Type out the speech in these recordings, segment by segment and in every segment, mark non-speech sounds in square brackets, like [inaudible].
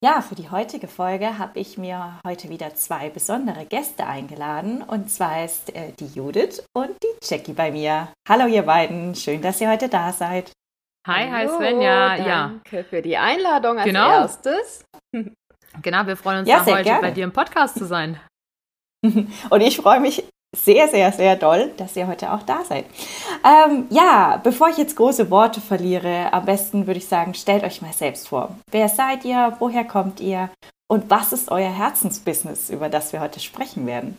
Ja, für die heutige Folge habe ich mir heute wieder zwei besondere Gäste eingeladen. Und zwar ist äh, die Judith und die Jackie bei mir. Hallo ihr beiden, schön, dass ihr heute da seid. Hi, hi Svenja. Danke ja. für die Einladung als genau. erstes. [laughs] Genau, wir freuen uns ja, heute gerne. bei dir im Podcast zu sein. [laughs] Und ich freue mich sehr, sehr, sehr doll, dass ihr heute auch da seid. Ähm, ja, bevor ich jetzt große Worte verliere, am besten würde ich sagen, stellt euch mal selbst vor. Wer seid ihr? Woher kommt ihr? Und was ist euer Herzensbusiness, über das wir heute sprechen werden?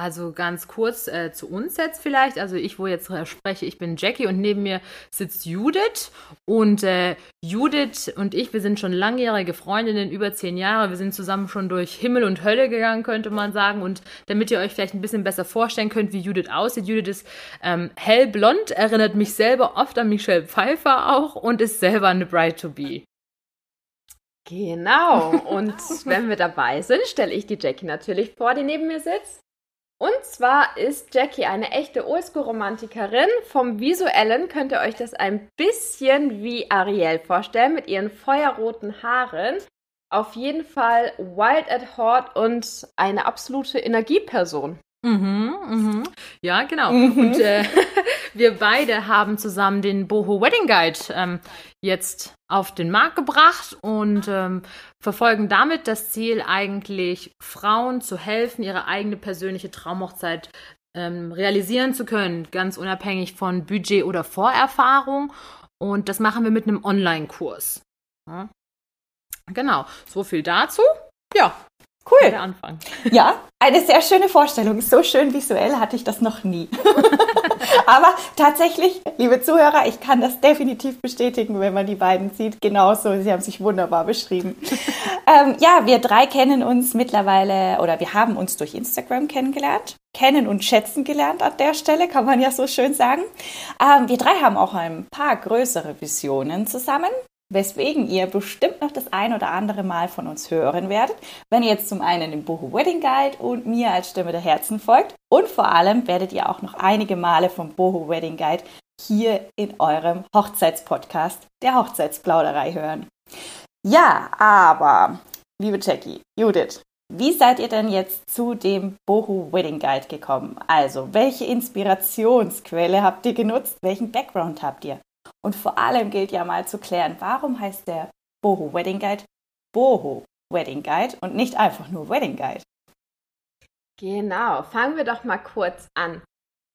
Also ganz kurz äh, zu uns jetzt vielleicht. Also ich, wo jetzt äh, spreche, ich bin Jackie und neben mir sitzt Judith. Und äh, Judith und ich, wir sind schon langjährige Freundinnen, über zehn Jahre. Wir sind zusammen schon durch Himmel und Hölle gegangen, könnte man sagen. Und damit ihr euch vielleicht ein bisschen besser vorstellen könnt, wie Judith aussieht. Judith ist ähm, hellblond, erinnert mich selber oft an Michelle Pfeiffer auch und ist selber eine Bride to Be. Genau. Und [laughs] wenn wir dabei sind, stelle ich die Jackie natürlich vor, die neben mir sitzt. Und zwar ist Jackie eine echte Oldschool-Romantikerin. Vom Visuellen könnt ihr euch das ein bisschen wie Ariel vorstellen, mit ihren feuerroten Haaren. Auf jeden Fall wild at heart und eine absolute Energieperson. Mhm, mhm. Ja, genau. Mhm. Und äh, [laughs] wir beide haben zusammen den Boho Wedding Guide ähm, jetzt auf den Markt gebracht und ähm, verfolgen damit das Ziel, eigentlich Frauen zu helfen, ihre eigene persönliche Traumhochzeit ähm, realisieren zu können, ganz unabhängig von Budget oder Vorerfahrung. Und das machen wir mit einem Online-Kurs. Ja. Genau, so viel dazu. Ja, Cool. Der Anfang. Ja, eine sehr schöne Vorstellung. So schön visuell hatte ich das noch nie. [laughs] Aber tatsächlich, liebe Zuhörer, ich kann das definitiv bestätigen, wenn man die beiden sieht. Genauso, sie haben sich wunderbar beschrieben. [laughs] ähm, ja, wir drei kennen uns mittlerweile oder wir haben uns durch Instagram kennengelernt. Kennen und schätzen gelernt an der Stelle, kann man ja so schön sagen. Ähm, wir drei haben auch ein paar größere Visionen zusammen weswegen ihr bestimmt noch das ein oder andere Mal von uns hören werdet, wenn ihr jetzt zum einen dem Boho Wedding Guide und mir als Stimme der Herzen folgt und vor allem werdet ihr auch noch einige Male vom Boho Wedding Guide hier in eurem Hochzeitspodcast der Hochzeitsplauderei hören. Ja, aber liebe Jackie, Judith, wie seid ihr denn jetzt zu dem Boho Wedding Guide gekommen? Also, welche Inspirationsquelle habt ihr genutzt? Welchen Background habt ihr? Und vor allem gilt ja mal zu klären, warum heißt der Boho Wedding Guide Boho Wedding Guide und nicht einfach nur Wedding Guide? Genau, fangen wir doch mal kurz an.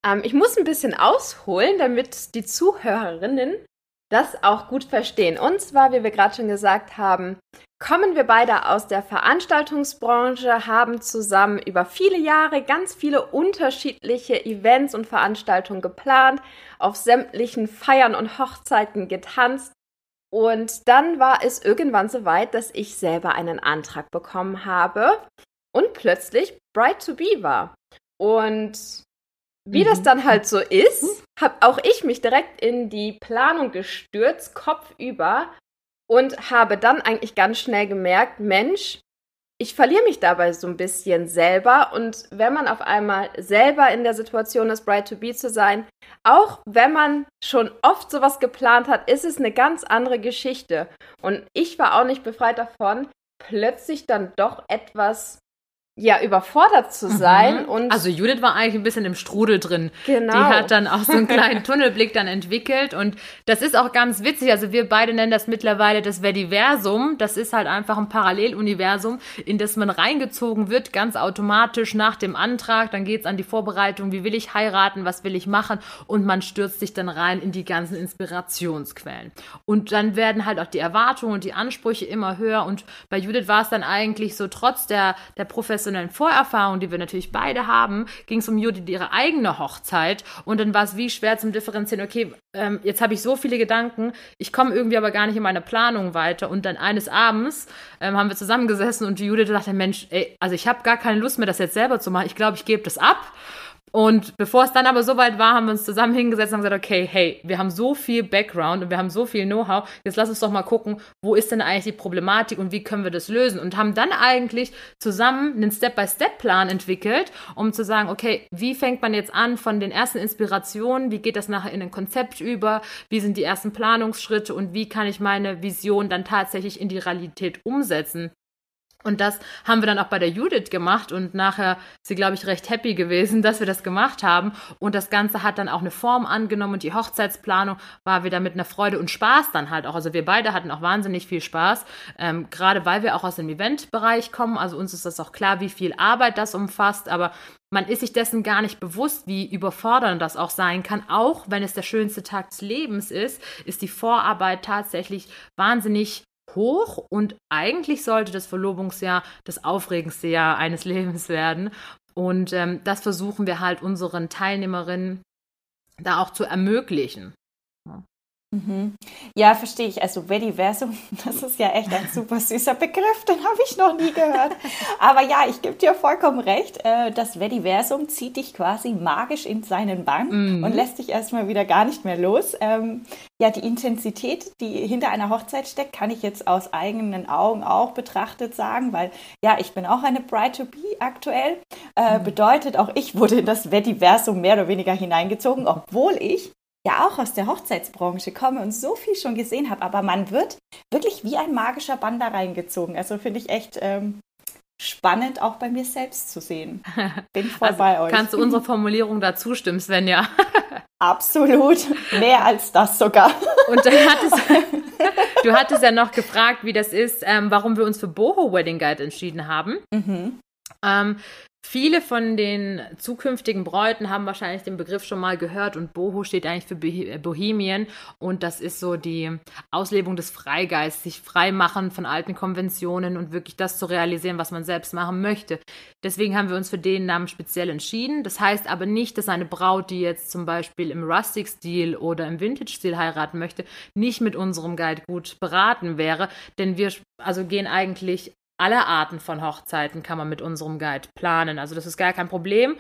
Ähm, ich muss ein bisschen ausholen, damit die Zuhörerinnen das auch gut verstehen. Und zwar, wie wir gerade schon gesagt haben, kommen wir beide aus der Veranstaltungsbranche, haben zusammen über viele Jahre ganz viele unterschiedliche Events und Veranstaltungen geplant, auf sämtlichen Feiern und Hochzeiten getanzt. Und dann war es irgendwann so weit, dass ich selber einen Antrag bekommen habe und plötzlich Bride to Be war. Und wie mhm. das dann halt so ist, mhm. habe auch ich mich direkt in die Planung gestürzt, kopfüber, und habe dann eigentlich ganz schnell gemerkt, Mensch, ich verliere mich dabei so ein bisschen selber. Und wenn man auf einmal selber in der Situation ist, Bride to Be zu sein, auch wenn man schon oft sowas geplant hat, ist es eine ganz andere Geschichte. Und ich war auch nicht befreit davon, plötzlich dann doch etwas ja, überfordert zu sein. Mhm. Und also Judith war eigentlich ein bisschen im Strudel drin. Genau. Die hat dann auch so einen [laughs] kleinen Tunnelblick dann entwickelt. Und das ist auch ganz witzig. Also wir beide nennen das mittlerweile das Verdiversum. Das ist halt einfach ein Paralleluniversum, in das man reingezogen wird, ganz automatisch nach dem Antrag. Dann geht's an die Vorbereitung, wie will ich heiraten, was will ich machen. Und man stürzt sich dann rein in die ganzen Inspirationsquellen. Und dann werden halt auch die Erwartungen und die Ansprüche immer höher. Und bei Judith war es dann eigentlich so, trotz der, der Profession professionellen Vorerfahrungen, die wir natürlich beide haben, ging es um Judith ihre eigene Hochzeit. Und dann war es wie schwer zum Differenzieren, okay, ähm, jetzt habe ich so viele Gedanken, ich komme irgendwie aber gar nicht in meine Planung weiter. Und dann eines Abends ähm, haben wir zusammengesessen und Judith dachte, Mensch, ey, also ich habe gar keine Lust mehr, das jetzt selber zu machen, ich glaube, ich gebe das ab und bevor es dann aber soweit war, haben wir uns zusammen hingesetzt und haben gesagt, okay, hey, wir haben so viel Background und wir haben so viel Know-how, jetzt lass uns doch mal gucken, wo ist denn eigentlich die Problematik und wie können wir das lösen? Und haben dann eigentlich zusammen einen Step-by-Step-Plan entwickelt, um zu sagen, okay, wie fängt man jetzt an von den ersten Inspirationen, wie geht das nachher in ein Konzept über, wie sind die ersten Planungsschritte und wie kann ich meine Vision dann tatsächlich in die Realität umsetzen? Und das haben wir dann auch bei der Judith gemacht und nachher ist sie, glaube ich, recht happy gewesen, [laughs] dass wir das gemacht haben. Und das Ganze hat dann auch eine Form angenommen und die Hochzeitsplanung war wieder mit einer Freude und Spaß dann halt auch. Also wir beide hatten auch wahnsinnig viel Spaß, ähm, gerade weil wir auch aus dem Eventbereich kommen. Also uns ist das auch klar, wie viel Arbeit das umfasst, aber man ist sich dessen gar nicht bewusst, wie überfordernd das auch sein kann. Auch wenn es der schönste Tag des Lebens ist, ist die Vorarbeit tatsächlich wahnsinnig hoch und eigentlich sollte das Verlobungsjahr das aufregendste Jahr eines [laughs] Lebens werden. Und ähm, das versuchen wir halt unseren Teilnehmerinnen da auch zu ermöglichen. Mhm. Ja, verstehe ich. Also Vediversum, [laughs] das ist ja echt ein super süßer Begriff, den habe ich noch nie gehört. Aber ja, ich gebe dir vollkommen recht. Äh, das Vediversum zieht dich quasi magisch in seinen Bann mhm. und lässt dich erstmal wieder gar nicht mehr los. Ähm, ja, die Intensität, die hinter einer Hochzeit steckt, kann ich jetzt aus eigenen Augen auch betrachtet sagen, weil ja, ich bin auch eine Bride to be aktuell. Äh, mhm. Bedeutet, auch ich wurde in das Vediversum mehr oder weniger hineingezogen, obwohl ich ja auch aus der Hochzeitsbranche komme und so viel schon gesehen habe, aber man wird wirklich wie ein magischer Bann da reingezogen. Also finde ich echt ähm, spannend, auch bei mir selbst zu sehen. [laughs] Bin voll also bei euch. Kannst du unserer [laughs] Formulierung da zustimmen, Svenja? [laughs] Absolut. Mehr als das sogar. Und dann hattest, du hattest ja noch gefragt, wie das ist, ähm, warum wir uns für Boho Wedding Guide entschieden haben. Mhm. Ähm, Viele von den zukünftigen Bräuten haben wahrscheinlich den Begriff schon mal gehört und Boho steht eigentlich für äh, Bohemien und das ist so die Auslebung des Freigeists, sich frei machen von alten Konventionen und wirklich das zu realisieren, was man selbst machen möchte. Deswegen haben wir uns für den Namen speziell entschieden. Das heißt aber nicht, dass eine Braut, die jetzt zum Beispiel im Rustic-Stil oder im Vintage-Stil heiraten möchte, nicht mit unserem Guide gut beraten wäre, denn wir also gehen eigentlich alle Arten von Hochzeiten kann man mit unserem Guide planen. Also das ist gar kein Problem.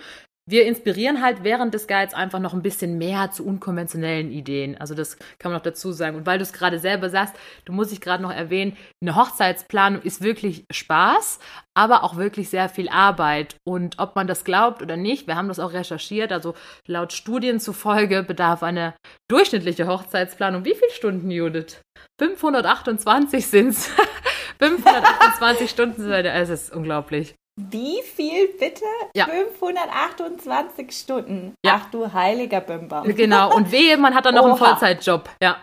Wir inspirieren halt während des Guides einfach noch ein bisschen mehr zu unkonventionellen Ideen. Also das kann man noch dazu sagen. Und weil du es gerade selber sagst, du musst dich gerade noch erwähnen, eine Hochzeitsplanung ist wirklich Spaß, aber auch wirklich sehr viel Arbeit. Und ob man das glaubt oder nicht, wir haben das auch recherchiert. Also laut Studien zufolge bedarf eine durchschnittliche Hochzeitsplanung. Wie viele Stunden, Judith? 528 sind es. 528 Stunden sind es ist unglaublich. Wie viel bitte? Ja. 528 Stunden. Ja. Ach du heiliger Bimber. Genau. Und wehe, man hat dann noch Oha. einen Vollzeitjob. Ja.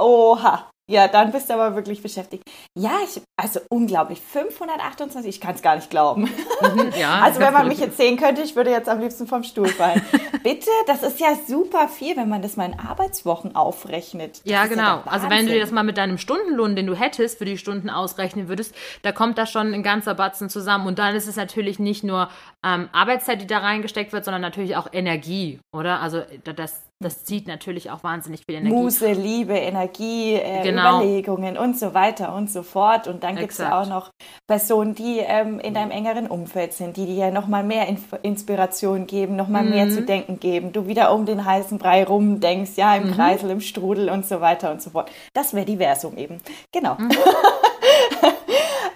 Oha. Ja, dann bist du aber wirklich beschäftigt. Ja, ich, also unglaublich. 528, ich kann es gar nicht glauben. Mhm, ja, [laughs] also wenn man mich jetzt sehen könnte, ich würde jetzt am liebsten vom Stuhl fallen. [laughs] Bitte, das ist ja super viel, wenn man das mal in Arbeitswochen aufrechnet. Das ja, genau. Ja also wenn du dir das mal mit deinem Stundenlohn, den du hättest, für die Stunden ausrechnen würdest, da kommt da schon ein ganzer Batzen zusammen. Und dann ist es natürlich nicht nur ähm, Arbeitszeit, die da reingesteckt wird, sondern natürlich auch Energie, oder? Also das, das zieht natürlich auch wahnsinnig viel Energie. Muse, Liebe, Energie, äh, genau. Überlegungen und so weiter und so fort. Und dann gibt es ja auch noch Personen, die ähm, in deinem engeren Umfeld sind, die dir nochmal mehr Inf Inspiration geben, nochmal mhm. mehr zu denken geben. Du wieder um den heißen Brei rumdenkst, ja, im mhm. Kreisel, im Strudel und so weiter und so fort. Das wäre Diversum eben. Genau. Mhm. [laughs]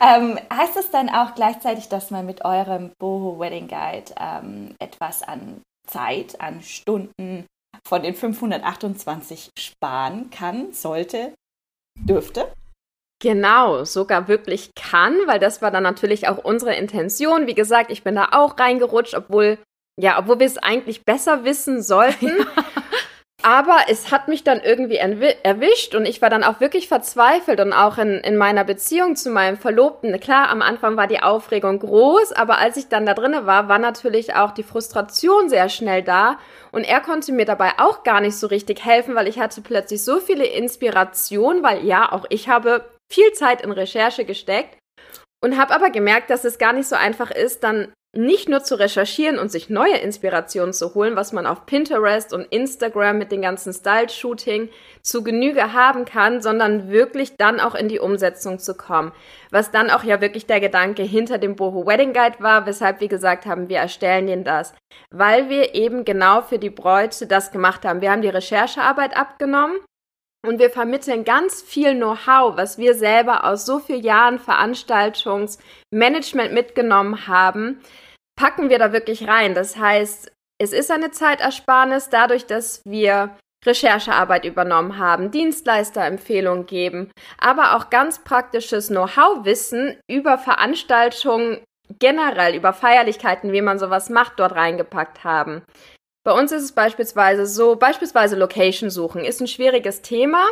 ähm, heißt es dann auch gleichzeitig, dass man mit eurem Boho Wedding Guide ähm, etwas an Zeit, an Stunden von den 528 sparen kann, sollte, dürfte? Genau, sogar wirklich kann, weil das war dann natürlich auch unsere Intention. Wie gesagt, ich bin da auch reingerutscht, obwohl, ja, obwohl wir es eigentlich besser wissen sollten. [laughs] Aber es hat mich dann irgendwie erwischt und ich war dann auch wirklich verzweifelt und auch in, in meiner Beziehung zu meinem Verlobten. Klar, am Anfang war die Aufregung groß, aber als ich dann da drinne war, war natürlich auch die Frustration sehr schnell da und er konnte mir dabei auch gar nicht so richtig helfen, weil ich hatte plötzlich so viele Inspirationen, weil ja, auch ich habe viel Zeit in Recherche gesteckt Und habe aber gemerkt, dass es gar nicht so einfach ist, dann nicht nur zu recherchieren und sich neue Inspirationen zu holen, was man auf Pinterest und Instagram mit den ganzen Style-Shooting zu Genüge haben kann, sondern wirklich dann auch in die Umsetzung zu kommen. Was dann auch ja wirklich der Gedanke hinter dem Boho Wedding Guide war, weshalb wir gesagt haben, wir erstellen den das. Weil wir eben genau für die Bräute das gemacht haben. Wir haben die Recherchearbeit abgenommen und wir vermitteln ganz viel Know-how, was wir selber aus so vielen Jahren Veranstaltungsmanagement mitgenommen haben, packen wir da wirklich rein. Das heißt, es ist eine Zeitersparnis dadurch, dass wir Recherchearbeit übernommen haben, Dienstleisterempfehlungen geben, aber auch ganz praktisches Know-how-Wissen über Veranstaltungen generell, über Feierlichkeiten, wie man sowas macht, dort reingepackt haben. Bei uns ist es beispielsweise so, beispielsweise Location suchen ist ein schwieriges Thema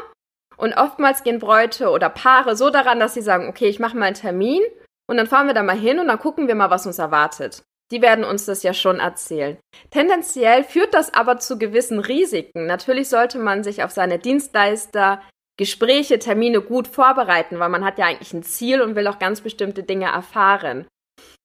und oftmals gehen Bräute oder Paare so daran, dass sie sagen, okay, ich mache mal einen Termin und dann fahren wir da mal hin und dann gucken wir mal, was uns erwartet. Die werden uns das ja schon erzählen. Tendenziell führt das aber zu gewissen Risiken. Natürlich sollte man sich auf seine Dienstleister, Gespräche, Termine gut vorbereiten, weil man hat ja eigentlich ein Ziel und will auch ganz bestimmte Dinge erfahren.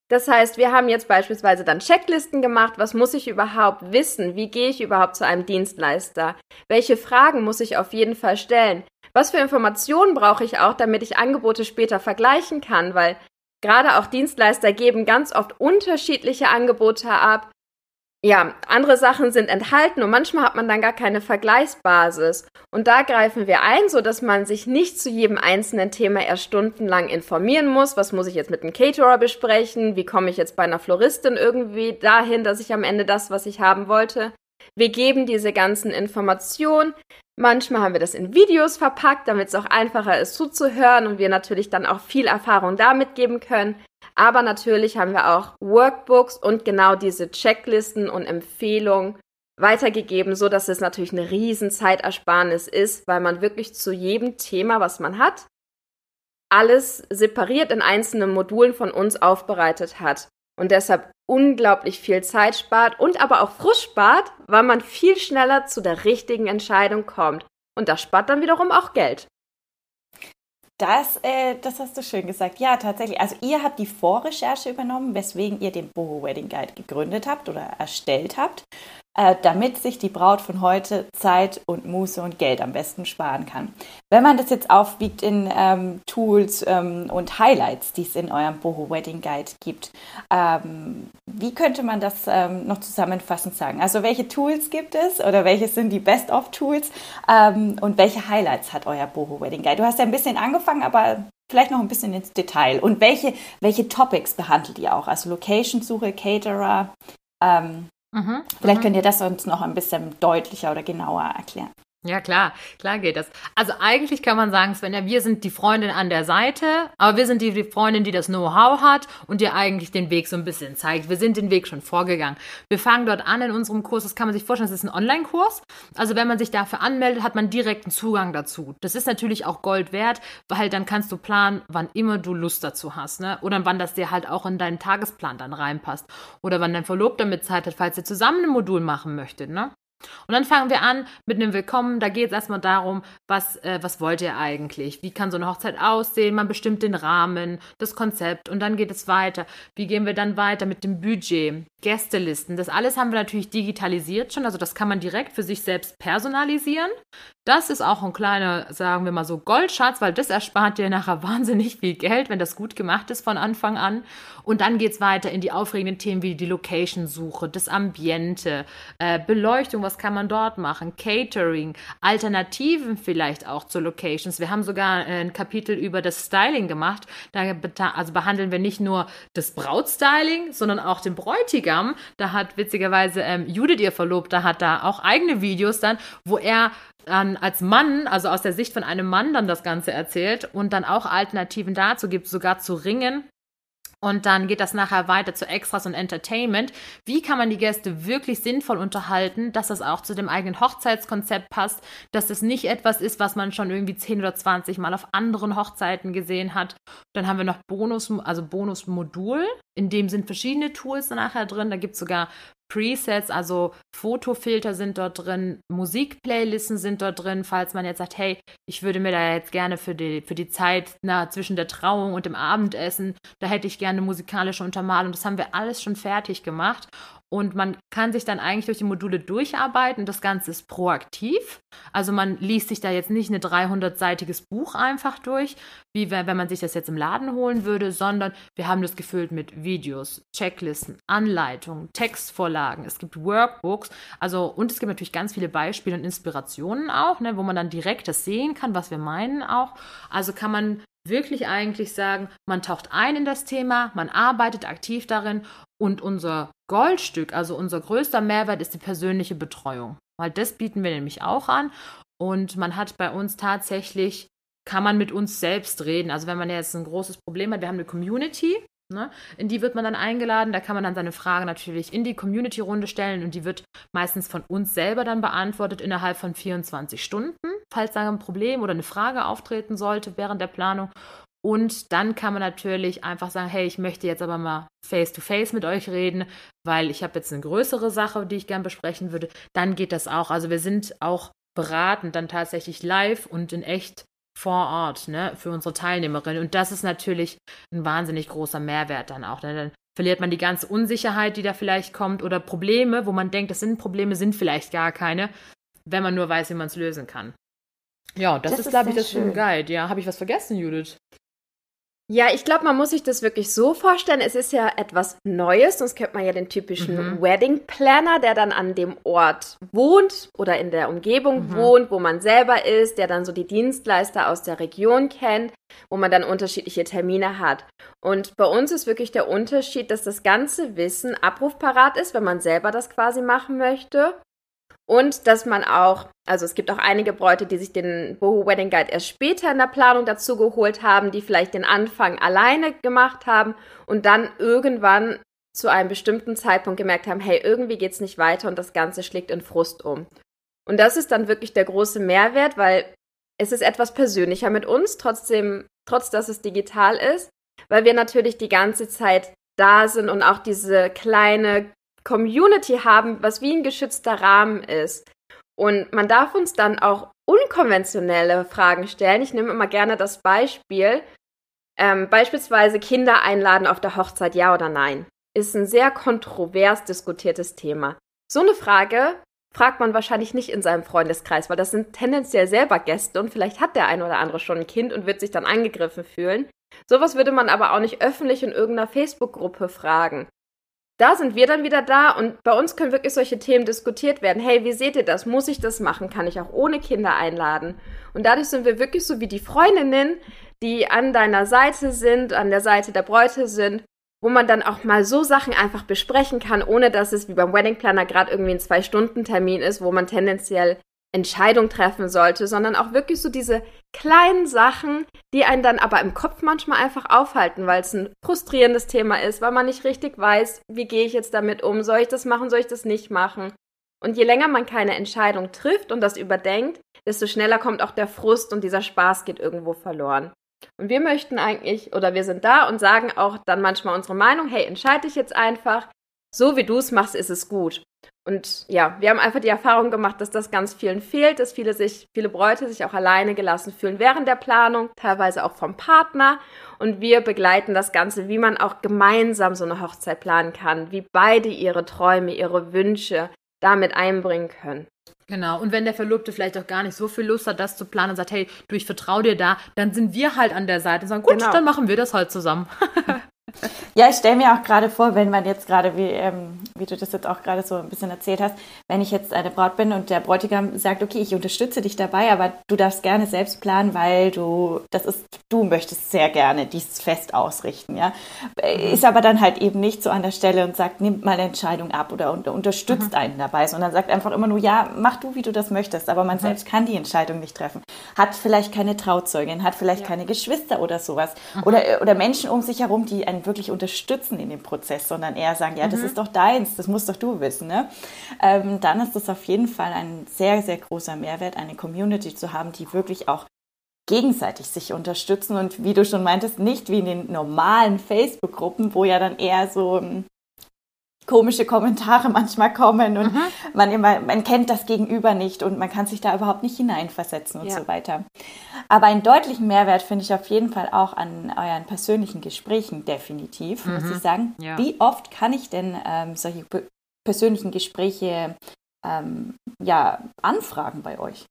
Das heißt, wir haben jetzt beispielsweise dann Checklisten gemacht. Was muss ich überhaupt wissen? Wie gehe ich überhaupt zu einem Dienstleister? Welche Fragen muss ich auf jeden Fall stellen? Was für Informationen brauche ich auch, damit ich Angebote später vergleichen kann? Weil Gerade auch Dienstleister geben ganz oft unterschiedliche Angebote ab. Ja, andere Sachen sind enthalten und manchmal hat man dann gar keine Vergleichsbasis. Und da greifen wir ein, so dass man sich nicht zu jedem einzelnen Thema erst stundenlang informieren muss. Was muss ich jetzt mit einem Caterer besprechen? Wie komme ich jetzt bei einer Floristin irgendwie dahin, dass ich am Ende das, was ich haben wollte? Wir geben diese ganzen Informationen. Manchmal haben wir das in Videos verpackt, damit es auch einfacher ist zuzuhören und wir natürlich dann auch viel Erfahrung damit geben können. Aber natürlich haben wir auch Workbooks und genau diese Checklisten und Empfehlungen weitergegeben, so dass es natürlich eine riesen Zeitersparnis ist, weil man wirklich zu jedem Thema, was man hat, alles separiert in einzelnen Modulen von uns aufbereitet hat und deshalb unglaublich viel Zeit spart und aber auch Frust spart, weil man viel schneller zu der richtigen Entscheidung kommt. Und das spart dann wiederum auch Geld. Das, äh, das hast du schön gesagt. Ja, tatsächlich. Also ihr habt die Vorrecherche übernommen, weswegen ihr den Boho Wedding Guide gegründet habt oder erstellt habt. Äh, damit sich die Braut von heute Zeit und Muße und Geld am besten sparen kann. Wenn man das jetzt aufwiegt in ähm, Tools ähm, und Highlights, die es in eurem Boho Wedding Guide gibt, ähm, wie könnte man das ähm, noch zusammenfassend sagen? Also welche Tools gibt es oder welche sind die Best-of-Tools ähm, und welche Highlights hat euer Boho Wedding Guide? Du hast ja ein bisschen angefangen, aber vielleicht noch ein bisschen ins Detail. Und welche, welche Topics behandelt ihr auch? Also Location-Suche, Caterer, ähm, Mhm, Vielleicht mhm. könnt ihr das uns noch ein bisschen deutlicher oder genauer erklären. Ja, klar, klar geht das. Also eigentlich kann man sagen, Svenja, wir sind die Freundin an der Seite, aber wir sind die, Freundin, die das Know-how hat und dir eigentlich den Weg so ein bisschen zeigt. Wir sind den Weg schon vorgegangen. Wir fangen dort an in unserem Kurs, das kann man sich vorstellen, das ist ein Online-Kurs. Also wenn man sich dafür anmeldet, hat man direkten Zugang dazu. Das ist natürlich auch Gold wert, weil dann kannst du planen, wann immer du Lust dazu hast, ne? Oder wann das dir halt auch in deinen Tagesplan dann reinpasst. Oder wann dein Verlobter mit Zeit hat, falls ihr zusammen ein Modul machen möchtet, ne? Und dann fangen wir an mit einem Willkommen. Da geht es erstmal darum, was, äh, was wollt ihr eigentlich? Wie kann so eine Hochzeit aussehen? Man bestimmt den Rahmen, das Konzept und dann geht es weiter. Wie gehen wir dann weiter mit dem Budget, Gästelisten? Das alles haben wir natürlich digitalisiert schon, also das kann man direkt für sich selbst personalisieren. Das ist auch ein kleiner, sagen wir mal so, Goldschatz, weil das erspart dir nachher [laughs] wahnsinnig viel Geld, wenn das gut gemacht ist von Anfang an. Und dann geht es weiter in die aufregenden Themen wie die Location-Suche, das Ambiente, äh, Beleuchtung, was kann man dort machen, Catering, Alternativen vielleicht auch zu Locations. Wir haben sogar äh, ein Kapitel über das Styling gemacht. Da also behandeln wir nicht nur das Brautstyling, sondern auch den Bräutigam. Da hat witzigerweise ähm, Judith, ihr Verlobter, hat da auch eigene Videos dann, wo er dann als Mann, also aus der Sicht von einem Mann dann das Ganze erzählt und dann auch Alternativen dazu gibt, sogar zu Ringen. Und dann geht das nachher weiter zu Extras und Entertainment. Wie kann man die Gäste wirklich sinnvoll unterhalten, dass das auch zu dem eigenen Hochzeitskonzept passt, dass das nicht etwas ist, was man schon irgendwie 10 oder 20 Mal auf anderen Hochzeiten gesehen hat. Dann haben wir noch Bonus, also Bonusmodul. In dem sind verschiedene Tools nachher drin. Da gibt es sogar Presets, also Fotofilter sind dort drin, Musikplaylisten sind dort drin, falls man jetzt sagt, hey, ich würde mir da jetzt gerne für die, für die Zeit na, zwischen der Trauung und dem Abendessen, da hätte ich gerne musikalische Untermalung. Das haben wir alles schon fertig gemacht. Und man kann sich dann eigentlich durch die Module durcharbeiten. Das Ganze ist proaktiv. Also man liest sich da jetzt nicht ein 300-seitiges Buch einfach durch, wie wenn man sich das jetzt im Laden holen würde, sondern wir haben das gefüllt mit Videos, Checklisten, Anleitungen, Textvorlagen. Es gibt Workbooks. Also, und es gibt natürlich ganz viele Beispiele und Inspirationen auch, ne, wo man dann direkt das sehen kann, was wir meinen auch. Also kann man wirklich eigentlich sagen, man taucht ein in das Thema, man arbeitet aktiv darin und unser Goldstück, also unser größter Mehrwert ist die persönliche Betreuung. Weil das bieten wir nämlich auch an. Und man hat bei uns tatsächlich, kann man mit uns selbst reden. Also wenn man jetzt ein großes Problem hat, wir haben eine Community, ne, in die wird man dann eingeladen. Da kann man dann seine Frage natürlich in die Community-Runde stellen und die wird meistens von uns selber dann beantwortet innerhalb von 24 Stunden, falls da ein Problem oder eine Frage auftreten sollte während der Planung. Und dann kann man natürlich einfach sagen, hey, ich möchte jetzt aber mal face-to-face -face mit euch reden, weil ich habe jetzt eine größere Sache, die ich gern besprechen würde. Dann geht das auch. Also wir sind auch beratend dann tatsächlich live und in echt vor Ort ne, für unsere Teilnehmerinnen. Und das ist natürlich ein wahnsinnig großer Mehrwert dann auch. Ne? Dann verliert man die ganze Unsicherheit, die da vielleicht kommt oder Probleme, wo man denkt, das sind Probleme, sind vielleicht gar keine, wenn man nur weiß, wie man es lösen kann. Ja, das, das ist, glaube ich, das schöne Guide. Ja, habe ich was vergessen, Judith? Ja, ich glaube, man muss sich das wirklich so vorstellen. Es ist ja etwas Neues, sonst kennt man ja den typischen mhm. Wedding Planner, der dann an dem Ort wohnt oder in der Umgebung mhm. wohnt, wo man selber ist, der dann so die Dienstleister aus der Region kennt, wo man dann unterschiedliche Termine hat. Und bei uns ist wirklich der Unterschied, dass das ganze Wissen abrufparat ist, wenn man selber das quasi machen möchte. Und dass man auch, also es gibt auch einige Bräute, die sich den Boho Wedding Guide erst später in der Planung dazu geholt haben, die vielleicht den Anfang alleine gemacht haben und dann irgendwann zu einem bestimmten Zeitpunkt gemerkt haben, hey, irgendwie geht's nicht weiter und das Ganze schlägt in Frust um. Und das ist dann wirklich der große Mehrwert, weil es ist etwas persönlicher mit uns, trotzdem, trotz dass es digital ist, weil wir natürlich die ganze Zeit da sind und auch diese kleine Community haben, was wie ein geschützter Rahmen ist. Und man darf uns dann auch unkonventionelle Fragen stellen. Ich nehme immer gerne das Beispiel, ähm, beispielsweise Kinder einladen auf der Hochzeit, ja oder nein, ist ein sehr kontrovers diskutiertes Thema. So eine Frage fragt man wahrscheinlich nicht in seinem Freundeskreis, weil das sind tendenziell selber Gäste und vielleicht hat der ein oder andere schon ein Kind und wird sich dann angegriffen fühlen. Sowas würde man aber auch nicht öffentlich in irgendeiner Facebook-Gruppe fragen da sind wir dann wieder da und bei uns können wirklich solche Themen diskutiert werden. Hey, wie seht ihr das? Muss ich das machen? Kann ich auch ohne Kinder einladen? Und dadurch sind wir wirklich so wie die Freundinnen, die an deiner Seite sind, an der Seite der Bräute sind, wo man dann auch mal so Sachen einfach besprechen kann, ohne dass es wie beim Wedding Planner gerade irgendwie ein Zwei-Stunden-Termin ist, wo man tendenziell Entscheidung treffen sollte, sondern auch wirklich so diese kleinen Sachen, die einen dann aber im Kopf manchmal einfach aufhalten, weil es ein frustrierendes Thema ist, weil man nicht richtig weiß, wie gehe ich jetzt damit um, soll ich das machen, soll ich das nicht machen. Und je länger man keine Entscheidung trifft und das überdenkt, desto schneller kommt auch der Frust und dieser Spaß geht irgendwo verloren. Und wir möchten eigentlich, oder wir sind da und sagen auch dann manchmal unsere Meinung, hey, entscheide dich jetzt einfach, so wie du es machst, ist es gut. Und ja, wir haben einfach die Erfahrung gemacht, dass das ganz vielen fehlt, dass viele sich, viele Bräute sich auch alleine gelassen fühlen während der Planung, teilweise auch vom Partner. Und wir begleiten das Ganze, wie man auch gemeinsam so eine Hochzeit planen kann, wie beide ihre Träume, ihre Wünsche damit einbringen können. Genau, und wenn der Verlobte vielleicht auch gar nicht so viel Lust hat, das zu planen und sagt, hey, du, ich vertraue dir da, dann sind wir halt an der Seite und sagen, gut, genau. dann machen wir das halt zusammen. [laughs] Ja, ich stelle mir auch gerade vor, wenn man jetzt gerade, wie, ähm, wie du das jetzt auch gerade so ein bisschen erzählt hast, wenn ich jetzt eine Braut bin und der Bräutigam sagt, okay, ich unterstütze dich dabei, aber du darfst gerne selbst planen, weil du, das ist, du möchtest sehr gerne dieses Fest ausrichten, ja. Mhm. Ist aber dann halt eben nicht so an der Stelle und sagt, nimm mal eine Entscheidung ab oder unter, unterstützt mhm. einen dabei, sondern sagt einfach immer nur, ja, mach du, wie du das möchtest, aber man mhm. selbst kann die Entscheidung nicht treffen. Hat vielleicht keine Trauzeugin, hat vielleicht ja. keine Geschwister oder sowas. Mhm. Oder, oder Menschen um sich herum, die einen wirklich unterstützen in dem Prozess, sondern eher sagen, ja, das mhm. ist doch deins, das musst doch du wissen. Ne? Ähm, dann ist das auf jeden Fall ein sehr, sehr großer Mehrwert, eine Community zu haben, die wirklich auch gegenseitig sich unterstützen und wie du schon meintest, nicht wie in den normalen Facebook-Gruppen, wo ja dann eher so komische Kommentare manchmal kommen und mhm. man immer, man kennt das Gegenüber nicht und man kann sich da überhaupt nicht hineinversetzen und ja. so weiter. Aber einen deutlichen Mehrwert finde ich auf jeden Fall auch an euren persönlichen Gesprächen definitiv, mhm. muss ich sagen. Ja. Wie oft kann ich denn ähm, solche persönlichen Gespräche ähm, ja, anfragen bei euch?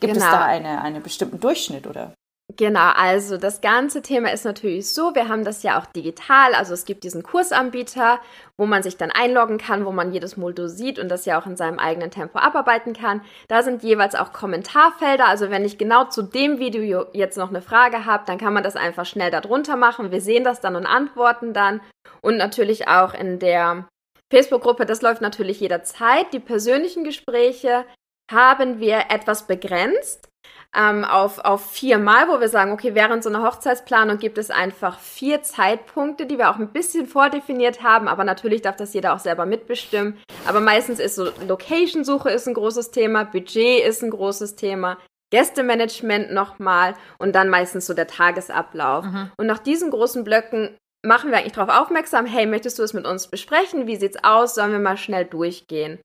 Gibt genau. es da eine, einen bestimmten Durchschnitt oder? Genau, also das ganze Thema ist natürlich so, wir haben das ja auch digital, also es gibt diesen Kursanbieter, wo man sich dann einloggen kann, wo man jedes Modul sieht und das ja auch in seinem eigenen Tempo abarbeiten kann. Da sind jeweils auch Kommentarfelder, also wenn ich genau zu dem Video jetzt noch eine Frage habe, dann kann man das einfach schnell darunter machen. Wir sehen das dann und antworten dann und natürlich auch in der Facebook-Gruppe, das läuft natürlich jederzeit. Die persönlichen Gespräche haben wir etwas begrenzt ähm, auf, auf viermal, wo wir sagen, okay, während so einer Hochzeitsplanung gibt es einfach vier Zeitpunkte, die wir auch ein bisschen vordefiniert haben, aber natürlich darf das jeder auch selber mitbestimmen. Aber meistens ist so Location-Suche ist ein großes Thema, Budget ist ein großes Thema, Gästemanagement nochmal und dann meistens so der Tagesablauf. Mhm. Und nach diesen großen Blöcken machen wir eigentlich darauf aufmerksam, hey, möchtest du es mit uns besprechen? Wie sieht's aus? Sollen wir mal schnell durchgehen?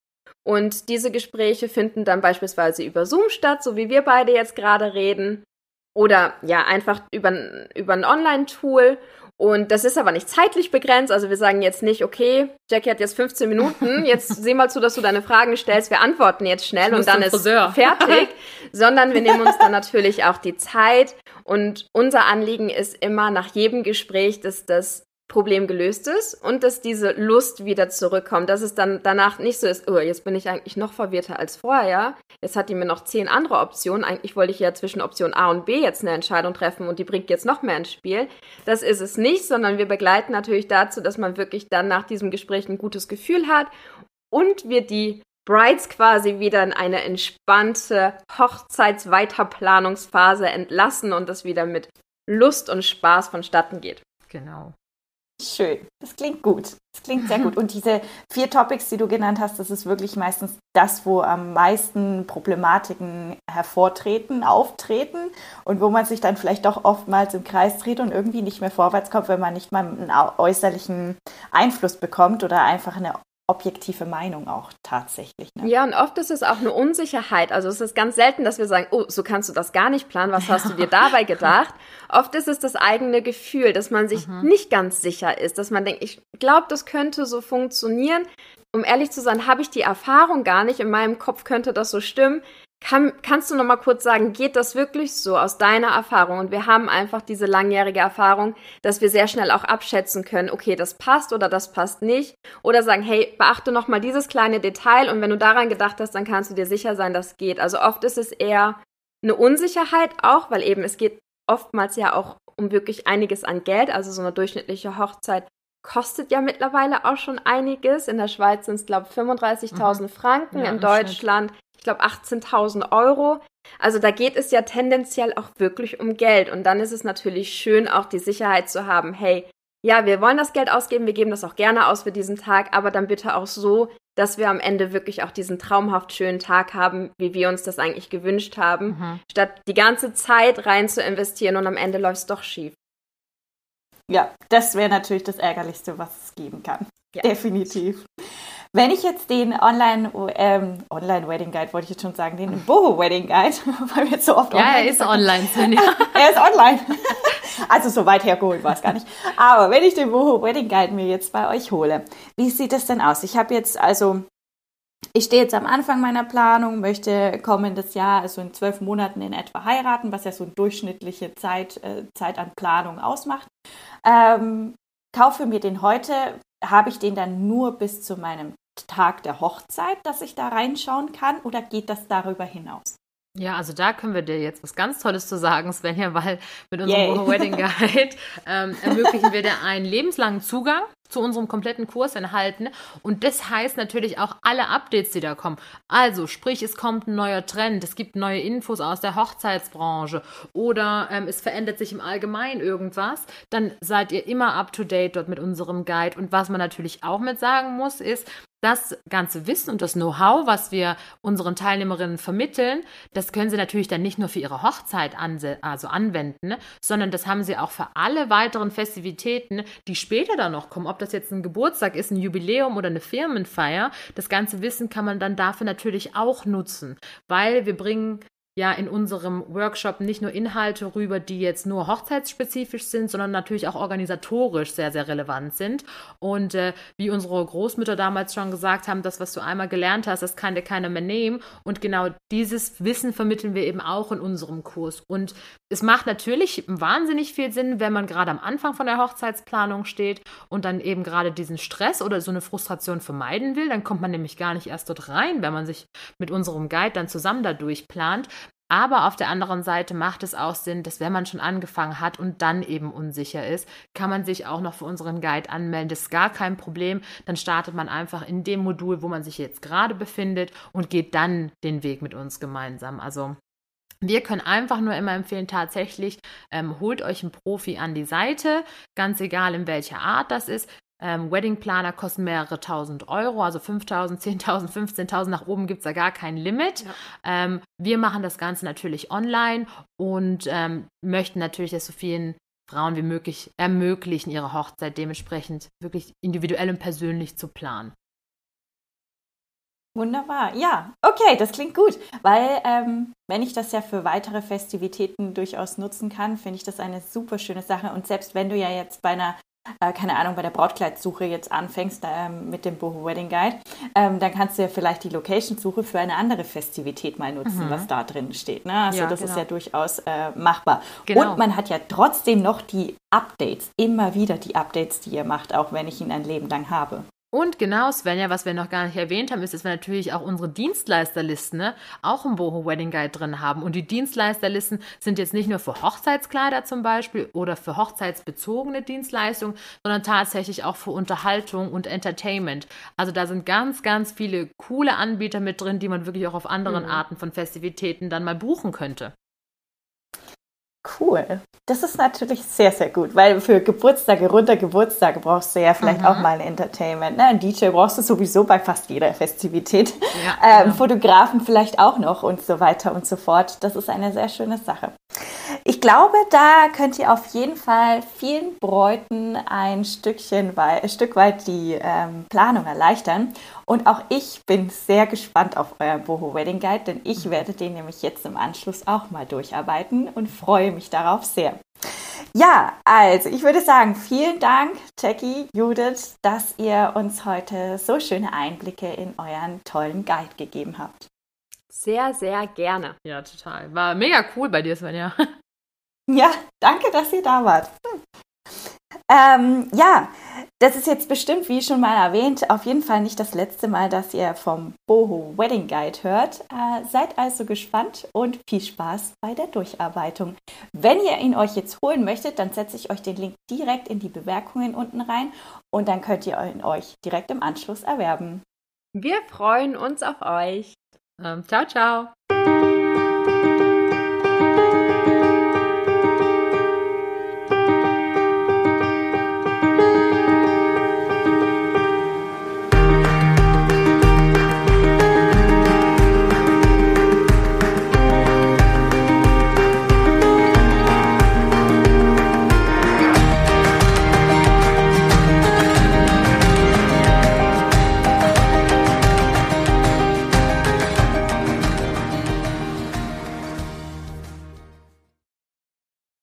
Und diese Gespräche finden dann beispielsweise über Zoom statt, so wie wir beide jetzt gerade reden. Oder ja, einfach über, über ein Online-Tool. Und das ist aber nicht zeitlich begrenzt. Also wir sagen jetzt nicht, okay, Jackie hat jetzt 15 Minuten, [laughs] jetzt seh mal zu, dass du deine Fragen stellst, wir antworten jetzt schnell und dann ist fertig. [laughs] Sondern wir nehmen uns dann natürlich auch die Zeit. Und unser Anliegen ist immer nach jedem Gespräch, dass das Problem gelöst ist und dass diese Lust wieder zurückkommt, dass es dann danach nicht so ist, oh, jetzt bin ich eigentlich noch verwirrter als vorher. Jetzt hat die mir noch zehn andere Optionen. Eigentlich wollte ich ja zwischen Option A und B jetzt eine Entscheidung treffen und die bringt jetzt noch mehr ins Spiel. Das ist es nicht, sondern wir begleiten natürlich dazu, dass man wirklich dann nach diesem Gespräch ein gutes Gefühl hat und wir die Brides quasi wieder in eine entspannte Hochzeitsweiterplanungsphase entlassen und das wieder mit Lust und Spaß vonstatten geht. Genau. Schön. Das klingt gut. Das klingt sehr gut. Und diese vier Topics, die du genannt hast, das ist wirklich meistens das, wo am meisten Problematiken hervortreten, auftreten und wo man sich dann vielleicht doch oftmals im Kreis dreht und irgendwie nicht mehr vorwärts kommt, wenn man nicht mal einen äußerlichen Einfluss bekommt oder einfach eine objektive Meinung auch tatsächlich. Ne? Ja, und oft ist es auch eine Unsicherheit. Also es ist ganz selten, dass wir sagen, oh, so kannst du das gar nicht planen. Was hast du dir dabei [laughs] gedacht? Oft ist es das eigene Gefühl, dass man sich mhm. nicht ganz sicher ist, dass man denkt, ich glaube, das könnte so funktionieren. Um ehrlich zu sein, habe ich die Erfahrung gar nicht. In meinem Kopf könnte das so stimmen. Kann, kannst du noch mal kurz sagen, geht das wirklich so aus deiner Erfahrung? Und wir haben einfach diese langjährige Erfahrung, dass wir sehr schnell auch abschätzen können, okay, das passt oder das passt nicht. Oder sagen, hey, beachte noch mal dieses kleine Detail und wenn du daran gedacht hast, dann kannst du dir sicher sein, das geht. Also oft ist es eher eine Unsicherheit auch, weil eben es geht oftmals ja auch um wirklich einiges an Geld. Also so eine durchschnittliche Hochzeit kostet ja mittlerweile auch schon einiges. In der Schweiz sind es, glaube ich, 35.000 mhm. Franken, ja, in Deutschland ich glaube, 18.000 Euro. Also da geht es ja tendenziell auch wirklich um Geld. Und dann ist es natürlich schön, auch die Sicherheit zu haben, hey, ja, wir wollen das Geld ausgeben, wir geben das auch gerne aus für diesen Tag, aber dann bitte auch so, dass wir am Ende wirklich auch diesen traumhaft schönen Tag haben, wie wir uns das eigentlich gewünscht haben, mhm. statt die ganze Zeit rein zu investieren und am Ende läuft es doch schief. Ja, das wäre natürlich das Ärgerlichste, was es geben kann. Ja. Definitiv. Wenn ich jetzt den Online, ähm, Online Wedding Guide, wollte ich jetzt schon sagen, den Boho Wedding Guide, [laughs] weil wir jetzt so oft Ja, er ist online. Ja. [laughs] er ist online. [laughs] Also so weit hergeholt war es gar nicht. Aber wenn ich den Boho Wedding Guide mir jetzt bei euch hole, wie sieht das denn aus? Ich habe jetzt also ich stehe jetzt am Anfang meiner Planung, möchte kommendes Jahr, also in zwölf Monaten in etwa heiraten, was ja so eine durchschnittliche Zeit, äh, Zeit an Planung ausmacht. Ähm, kaufe mir den heute, habe ich den dann nur bis zu meinem Tag der Hochzeit, dass ich da reinschauen kann oder geht das darüber hinaus? Ja, also da können wir dir jetzt was ganz Tolles zu sagen, Svenja, weil mit unserem Wedding Guide [laughs] ähm, ermöglichen wir dir einen lebenslangen Zugang zu unserem kompletten Kurs enthalten. Und das heißt natürlich auch alle Updates, die da kommen. Also, sprich, es kommt ein neuer Trend, es gibt neue Infos aus der Hochzeitsbranche oder ähm, es verändert sich im Allgemeinen irgendwas, dann seid ihr immer up to date dort mit unserem Guide. Und was man natürlich auch mit sagen muss, ist, das ganze Wissen und das Know-how, was wir unseren Teilnehmerinnen vermitteln, das können sie natürlich dann nicht nur für ihre Hochzeit also anwenden, sondern das haben sie auch für alle weiteren Festivitäten, die später dann noch kommen. Ob das jetzt ein Geburtstag ist, ein Jubiläum oder eine Firmenfeier, das ganze Wissen kann man dann dafür natürlich auch nutzen, weil wir bringen ja in unserem Workshop nicht nur Inhalte rüber, die jetzt nur hochzeitsspezifisch sind, sondern natürlich auch organisatorisch sehr, sehr relevant sind. Und äh, wie unsere Großmütter damals schon gesagt haben, das, was du einmal gelernt hast, das kann dir keiner mehr nehmen. Und genau dieses Wissen vermitteln wir eben auch in unserem Kurs. Und es macht natürlich wahnsinnig viel Sinn, wenn man gerade am Anfang von der Hochzeitsplanung steht und dann eben gerade diesen Stress oder so eine Frustration vermeiden will. Dann kommt man nämlich gar nicht erst dort rein, wenn man sich mit unserem Guide dann zusammen dadurch plant. Aber auf der anderen Seite macht es auch Sinn, dass wenn man schon angefangen hat und dann eben unsicher ist, kann man sich auch noch für unseren Guide anmelden. Das ist gar kein Problem. Dann startet man einfach in dem Modul, wo man sich jetzt gerade befindet und geht dann den Weg mit uns gemeinsam. Also wir können einfach nur immer empfehlen, tatsächlich ähm, holt euch einen Profi an die Seite, ganz egal in welcher Art das ist. Ähm, Weddingplaner kosten mehrere tausend Euro, also 5.000, 10.000, 15.000, nach oben gibt es da gar kein Limit. Ja. Ähm, wir machen das Ganze natürlich online und ähm, möchten natürlich, dass so vielen Frauen wie möglich ermöglichen, ihre Hochzeit dementsprechend wirklich individuell und persönlich zu planen. Wunderbar, ja, okay, das klingt gut, weil ähm, wenn ich das ja für weitere Festivitäten durchaus nutzen kann, finde ich das eine super schöne Sache. Und selbst wenn du ja jetzt bei einer äh, keine Ahnung, bei der Brautkleidsuche jetzt anfängst ähm, mit dem Boho Wedding Guide, ähm, dann kannst du ja vielleicht die Location-Suche für eine andere Festivität mal nutzen, mhm. was da drin steht. Ne? Also ja, das genau. ist ja durchaus äh, machbar. Genau. Und man hat ja trotzdem noch die Updates, immer wieder die Updates, die ihr macht, auch wenn ich ihn ein Leben lang habe. Und genau, Svenja, was wir noch gar nicht erwähnt haben, ist, dass wir natürlich auch unsere Dienstleisterlisten ne, auch im Boho Wedding Guide drin haben. Und die Dienstleisterlisten sind jetzt nicht nur für Hochzeitskleider zum Beispiel oder für hochzeitsbezogene Dienstleistungen, sondern tatsächlich auch für Unterhaltung und Entertainment. Also da sind ganz, ganz viele coole Anbieter mit drin, die man wirklich auch auf anderen mhm. Arten von Festivitäten dann mal buchen könnte. Cool. Das ist natürlich sehr, sehr gut, weil für Geburtstage, runter Geburtstage brauchst du ja vielleicht mhm. auch mal ein Entertainment. Ne? Ein DJ brauchst du sowieso bei fast jeder Festivität. Ja, ähm, genau. Fotografen vielleicht auch noch und so weiter und so fort. Das ist eine sehr schöne Sache. Ich glaube, da könnt ihr auf jeden Fall vielen Bräuten ein Stückchen ein Stück weit die ähm, Planung erleichtern. Und auch ich bin sehr gespannt auf euer Boho Wedding Guide, denn ich mhm. werde den nämlich jetzt im Anschluss auch mal durcharbeiten und freue mich darauf sehr. Ja, also ich würde sagen, vielen Dank, Jackie, Judith, dass ihr uns heute so schöne Einblicke in euren tollen Guide gegeben habt. Sehr, sehr gerne. Ja, total. War mega cool bei dir, Svenja. [laughs] Ja, danke, dass ihr da wart. Ähm, ja, das ist jetzt bestimmt, wie schon mal erwähnt, auf jeden Fall nicht das letzte Mal, dass ihr vom Boho Wedding Guide hört. Äh, seid also gespannt und viel Spaß bei der Durcharbeitung. Wenn ihr ihn euch jetzt holen möchtet, dann setze ich euch den Link direkt in die Bemerkungen unten rein und dann könnt ihr ihn euch direkt im Anschluss erwerben. Wir freuen uns auf euch. Ähm, ciao, ciao.